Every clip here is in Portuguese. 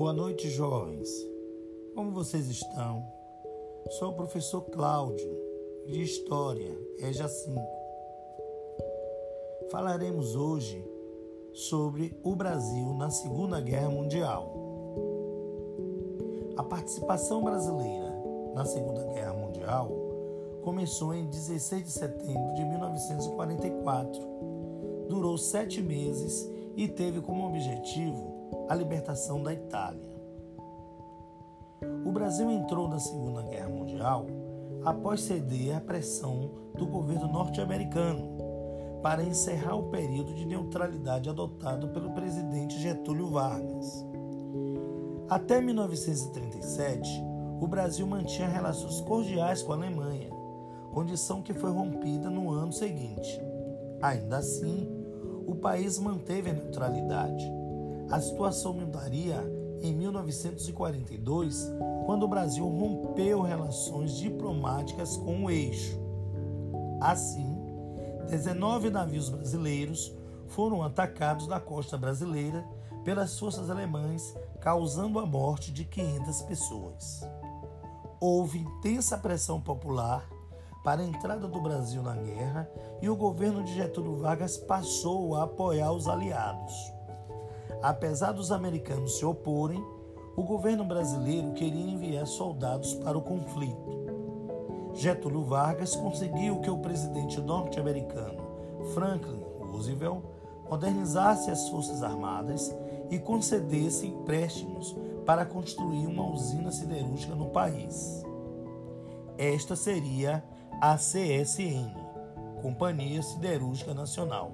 Boa noite, jovens. Como vocês estão? Sou o professor Cláudio, de História, EJA 5. Falaremos hoje sobre o Brasil na Segunda Guerra Mundial. A participação brasileira na Segunda Guerra Mundial começou em 16 de setembro de 1944. Durou sete meses e teve como objetivo a libertação da Itália. O Brasil entrou na Segunda Guerra Mundial após ceder à pressão do governo norte-americano para encerrar o período de neutralidade adotado pelo presidente Getúlio Vargas. Até 1937, o Brasil mantinha relações cordiais com a Alemanha, condição que foi rompida no ano seguinte. Ainda assim, o país manteve a neutralidade. A situação mudaria em 1942, quando o Brasil rompeu relações diplomáticas com o eixo. Assim, 19 navios brasileiros foram atacados na costa brasileira pelas forças alemãs, causando a morte de 500 pessoas. Houve intensa pressão popular para a entrada do Brasil na guerra e o governo de Getúlio Vargas passou a apoiar os aliados. Apesar dos americanos se oporem, o governo brasileiro queria enviar soldados para o conflito. Getúlio Vargas conseguiu que o presidente norte-americano Franklin Roosevelt modernizasse as forças armadas e concedesse empréstimos para construir uma usina siderúrgica no país. Esta seria a CSN, Companhia Siderúrgica Nacional,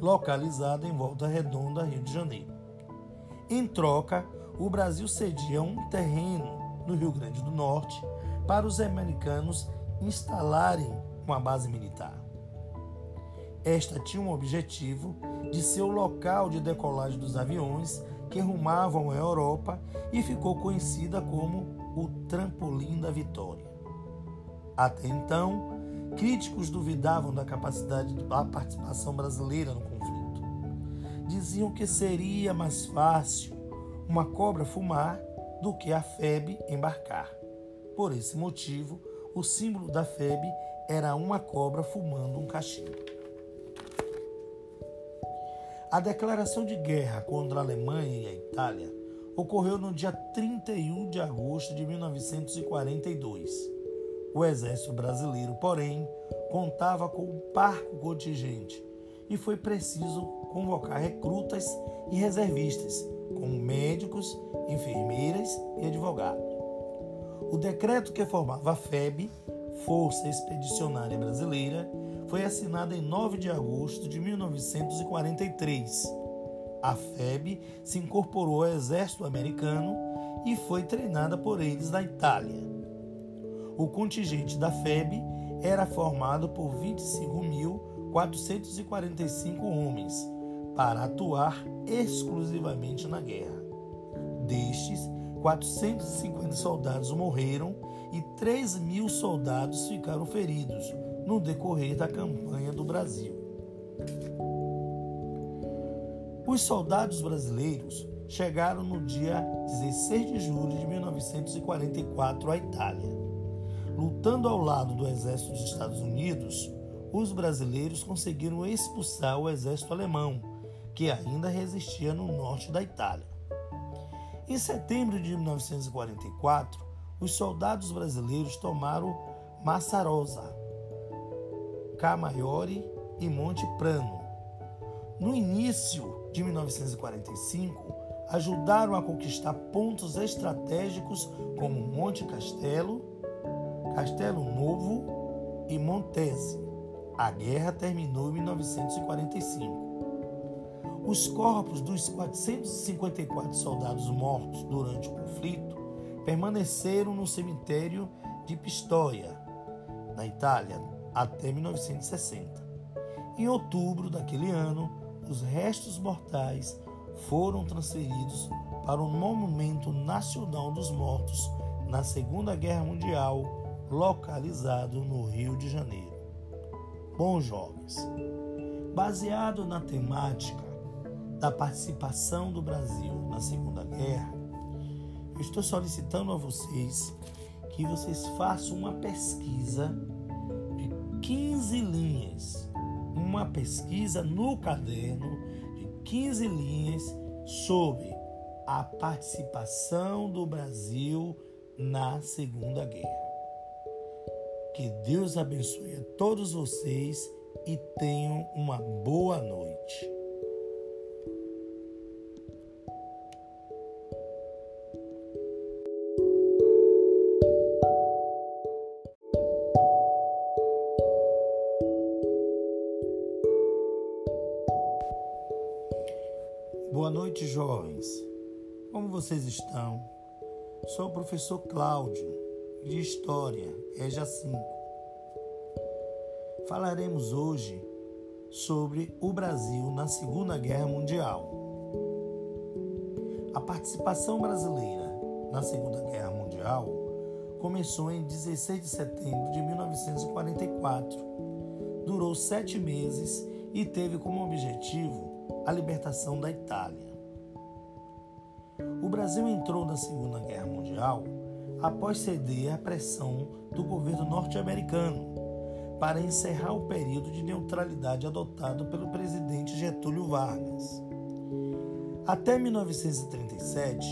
localizada em Volta Redonda, Rio de Janeiro. Em troca, o Brasil cedia um terreno no Rio Grande do Norte para os americanos instalarem uma base militar. Esta tinha um objetivo de ser o local de decolagem dos aviões que rumavam à Europa e ficou conhecida como o Trampolim da Vitória. Até então, críticos duvidavam da capacidade da participação brasileira no conflito. Diziam que seria mais fácil uma cobra fumar do que a FEB embarcar. Por esse motivo, o símbolo da FEB era uma cobra fumando um cachimbo. A declaração de guerra contra a Alemanha e a Itália ocorreu no dia 31 de agosto de 1942 o exército brasileiro, porém, contava com um parco contingente e foi preciso convocar recrutas e reservistas, como médicos, enfermeiras e advogados. O decreto que formava a FEB, Força Expedicionária Brasileira, foi assinado em 9 de agosto de 1943. A FEB se incorporou ao exército americano e foi treinada por eles na Itália. O contingente da FEB era formado por 25.445 homens para atuar exclusivamente na guerra. Destes, 450 soldados morreram e 3 mil soldados ficaram feridos no decorrer da campanha do Brasil. Os soldados brasileiros chegaram no dia 16 de julho de 1944 à Itália. Lutando ao lado do exército dos Estados Unidos, os brasileiros conseguiram expulsar o exército alemão, que ainda resistia no norte da Itália. Em setembro de 1944, os soldados brasileiros tomaram Massarosa, Camaiore e Monte Prano. No início de 1945, ajudaram a conquistar pontos estratégicos como Monte Castelo Castelo Novo e Montese. A guerra terminou em 1945. Os corpos dos 454 soldados mortos durante o conflito permaneceram no cemitério de Pistoia, na Itália, até 1960. Em outubro daquele ano, os restos mortais foram transferidos para o Monumento Nacional dos Mortos na Segunda Guerra Mundial localizado no Rio de Janeiro. Bom, jovens, baseado na temática da participação do Brasil na Segunda Guerra, eu estou solicitando a vocês que vocês façam uma pesquisa de 15 linhas, uma pesquisa no caderno de 15 linhas sobre a participação do Brasil na Segunda Guerra. Que Deus abençoe a todos vocês e tenham uma boa noite. Boa noite, jovens. Como vocês estão? Sou o professor Cláudio, de História, EJA 5. Falaremos hoje sobre o Brasil na Segunda Guerra Mundial. A participação brasileira na Segunda Guerra Mundial começou em 16 de setembro de 1944. Durou sete meses e teve como objetivo a libertação da Itália. O Brasil entrou na Segunda Guerra Mundial após ceder à pressão do governo norte-americano para encerrar o período de neutralidade adotado pelo presidente Getúlio Vargas. Até 1937,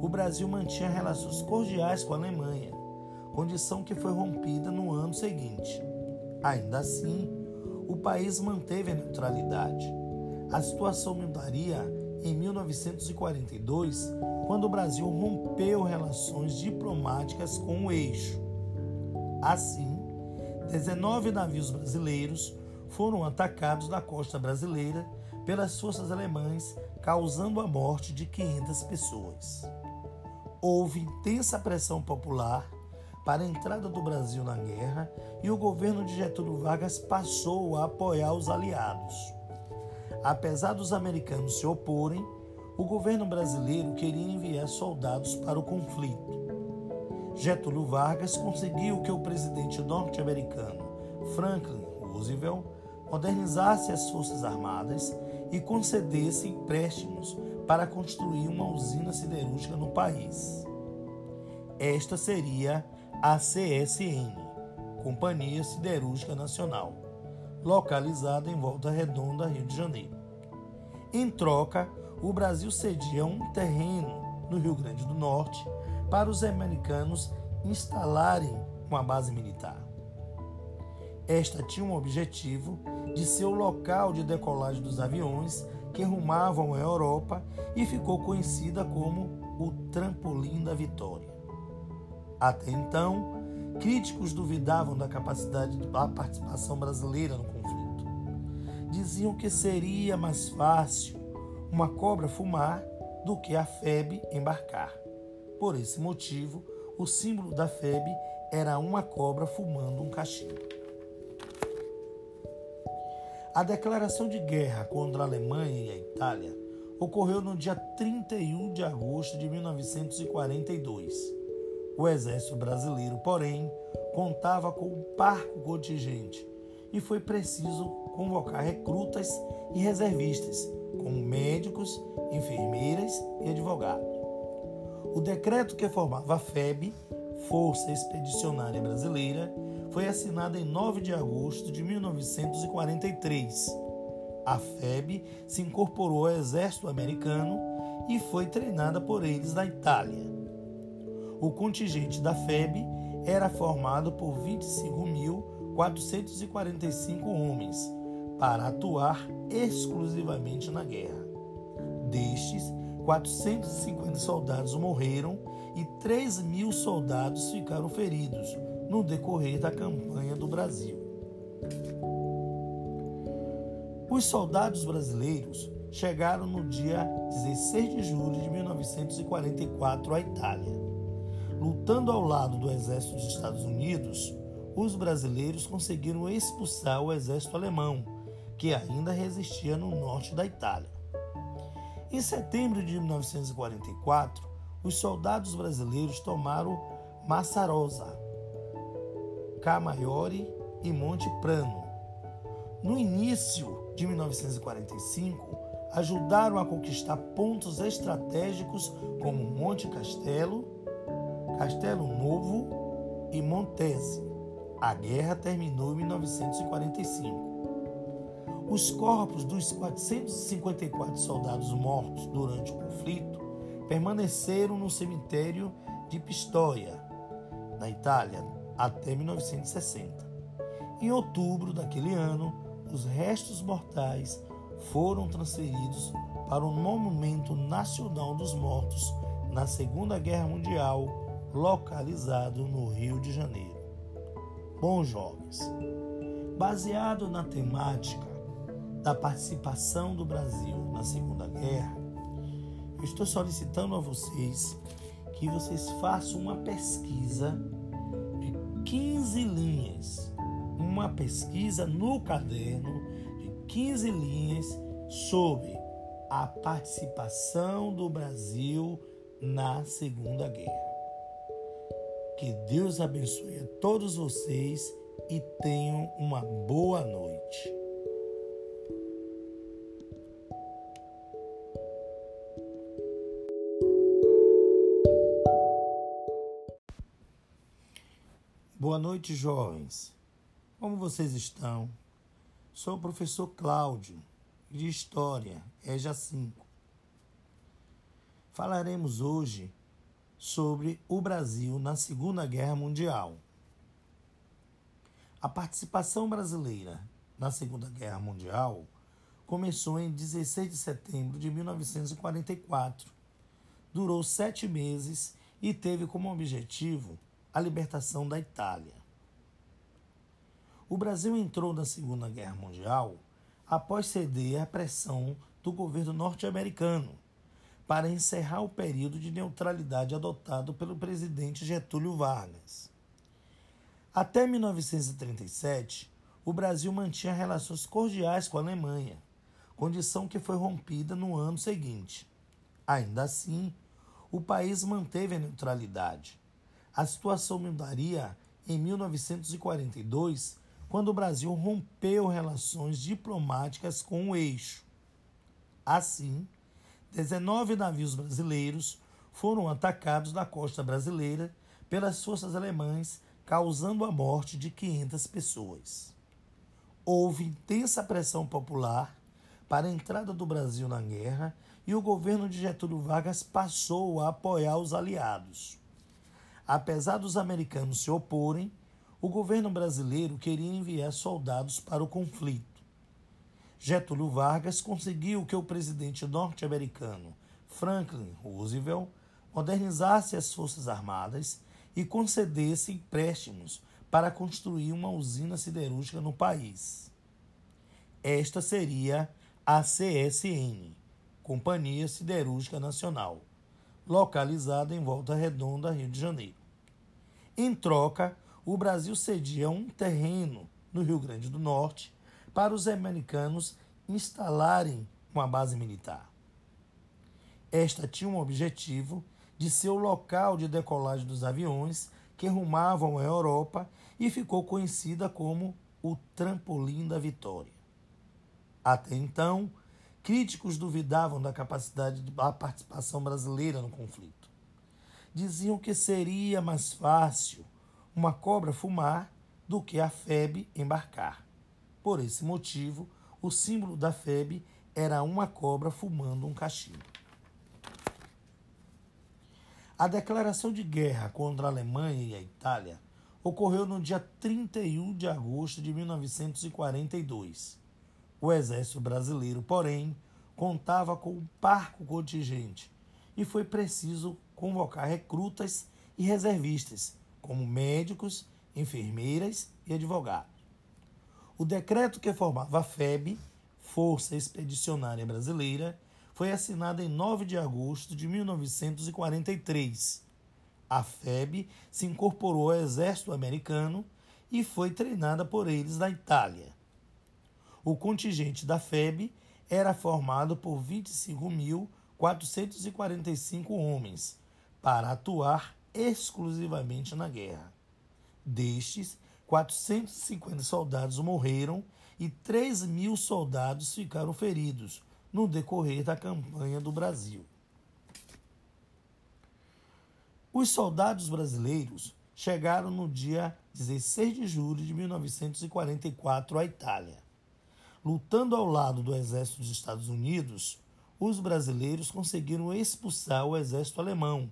o Brasil mantinha relações cordiais com a Alemanha, condição que foi rompida no ano seguinte. Ainda assim, o país manteve a neutralidade a situação mudaria em 1942, quando o Brasil rompeu relações diplomáticas com o eixo. Assim, 19 navios brasileiros foram atacados na costa brasileira pelas forças alemãs, causando a morte de 500 pessoas. Houve intensa pressão popular para a entrada do Brasil na guerra e o governo de Getúlio Vargas passou a apoiar os aliados. Apesar dos americanos se oporem, o governo brasileiro queria enviar soldados para o conflito. Getúlio Vargas conseguiu que o presidente norte-americano Franklin Roosevelt modernizasse as forças armadas e concedesse empréstimos para construir uma usina siderúrgica no país. Esta seria a CSN, Companhia Siderúrgica Nacional localizada em Volta Redonda, Rio de Janeiro. Em troca, o Brasil cedia um terreno no Rio Grande do Norte para os americanos instalarem uma base militar. Esta tinha um objetivo de ser o local de decolagem dos aviões que rumavam à Europa e ficou conhecida como o trampolim da vitória. Até então, Críticos duvidavam da capacidade da participação brasileira no conflito. Diziam que seria mais fácil uma cobra fumar do que a FEB embarcar. Por esse motivo, o símbolo da FEB era uma cobra fumando um cachimbo. A declaração de guerra contra a Alemanha e a Itália ocorreu no dia 31 de agosto de 1942 o exército brasileiro, porém, contava com um parco contingente e foi preciso convocar recrutas e reservistas, como médicos, enfermeiras e advogados. O decreto que formava a FEB, Força Expedicionária Brasileira, foi assinado em 9 de agosto de 1943. A FEB se incorporou ao exército americano e foi treinada por eles na Itália. O contingente da FEB era formado por 25.445 homens para atuar exclusivamente na guerra. Destes, 450 soldados morreram e 3 mil soldados ficaram feridos no decorrer da campanha do Brasil. Os soldados brasileiros chegaram no dia 16 de julho de 1944 à Itália Lutando ao lado do exército dos Estados Unidos, os brasileiros conseguiram expulsar o exército alemão, que ainda resistia no norte da Itália. Em setembro de 1944, os soldados brasileiros tomaram Massarosa, Camaiore e Monte Prano. No início de 1945, ajudaram a conquistar pontos estratégicos como Monte Castelo Castelo Novo e Montese. A guerra terminou em 1945. Os corpos dos 454 soldados mortos durante o conflito permaneceram no cemitério de Pistoia, na Itália, até 1960. Em outubro daquele ano, os restos mortais foram transferidos para o Monumento Nacional dos Mortos na Segunda Guerra Mundial, localizado no Rio de Janeiro. Bom, jovens, baseado na temática da participação do Brasil na Segunda Guerra, eu estou solicitando a vocês que vocês façam uma pesquisa de 15 linhas, uma pesquisa no caderno de 15 linhas sobre a participação do Brasil na Segunda Guerra. Que Deus abençoe a todos vocês e tenham uma boa noite. Boa noite, jovens. Como vocês estão? Sou o professor Cláudio de História, EJA 5. Falaremos hoje sobre o Brasil na Segunda Guerra Mundial. A participação brasileira na Segunda Guerra Mundial começou em 16 de setembro de 1944, durou sete meses e teve como objetivo a libertação da Itália. O Brasil entrou na Segunda Guerra Mundial após ceder à pressão do governo norte-americano para encerrar o período de neutralidade adotado pelo presidente Getúlio Vargas. Até 1937, o Brasil mantinha relações cordiais com a Alemanha, condição que foi rompida no ano seguinte. Ainda assim, o país manteve a neutralidade. A situação mudaria em 1942 quando o Brasil rompeu relações diplomáticas com o eixo. Assim, 19 navios brasileiros foram atacados na costa brasileira pelas forças alemãs, causando a morte de 500 pessoas. Houve intensa pressão popular para a entrada do Brasil na guerra e o governo de Getúlio Vargas passou a apoiar os aliados. Apesar dos americanos se oporem, o governo brasileiro queria enviar soldados para o conflito. Getúlio Vargas conseguiu que o presidente norte-americano Franklin Roosevelt modernizasse as Forças Armadas e concedesse empréstimos para construir uma usina siderúrgica no país. Esta seria a CSN, Companhia Siderúrgica Nacional, localizada em Volta Redonda, Rio de Janeiro. Em troca, o Brasil cedia um terreno no Rio Grande do Norte para os americanos instalarem uma base militar. Esta tinha um objetivo de ser o local de decolagem dos aviões que rumavam à Europa e ficou conhecida como o trampolim da vitória. Até então, críticos duvidavam da capacidade da participação brasileira no conflito. Diziam que seria mais fácil uma cobra fumar do que a FEB embarcar. Por esse motivo, o símbolo da FEB era uma cobra fumando um cachimbo. A declaração de guerra contra a Alemanha e a Itália ocorreu no dia 31 de agosto de 1942. O exército brasileiro, porém, contava com um parco contingente e foi preciso convocar recrutas e reservistas como médicos, enfermeiras e advogados. O decreto que formava a FEB, Força Expedicionária Brasileira, foi assinado em 9 de agosto de 1943. A FEB se incorporou ao exército americano e foi treinada por eles na Itália. O contingente da FEB era formado por 25.445 homens para atuar exclusivamente na guerra. Destes, 450 soldados morreram e 3 mil soldados ficaram feridos no decorrer da campanha do Brasil. Os soldados brasileiros chegaram no dia 16 de julho de 1944 à Itália. Lutando ao lado do exército dos Estados Unidos, os brasileiros conseguiram expulsar o exército alemão,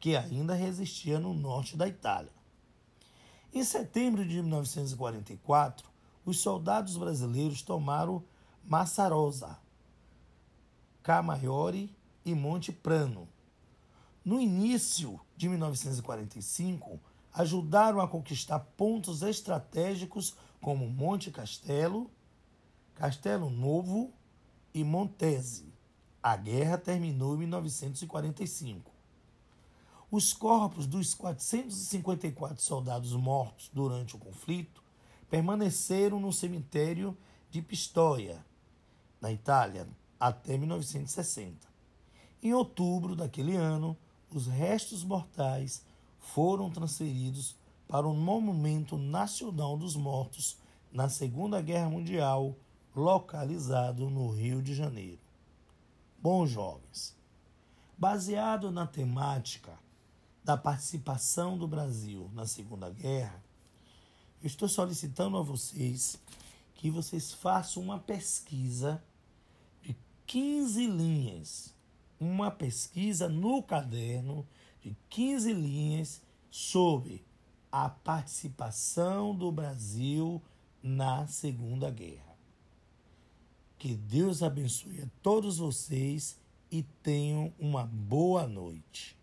que ainda resistia no norte da Itália. Em setembro de 1944, os soldados brasileiros tomaram Massarosa, Camaiore e Monte Prano. No início de 1945, ajudaram a conquistar pontos estratégicos como Monte Castelo, Castelo Novo e Montese. A guerra terminou em 1945. Os corpos dos 454 soldados mortos durante o conflito permaneceram no cemitério de Pistoia, na Itália, até 1960. Em outubro daquele ano, os restos mortais foram transferidos para o Monumento Nacional dos Mortos na Segunda Guerra Mundial, localizado no Rio de Janeiro. Bom, jovens, baseado na temática da participação do Brasil na Segunda Guerra, eu estou solicitando a vocês que vocês façam uma pesquisa de 15 linhas, uma pesquisa no caderno de 15 linhas sobre a participação do Brasil na Segunda Guerra. Que Deus abençoe a todos vocês e tenham uma boa noite.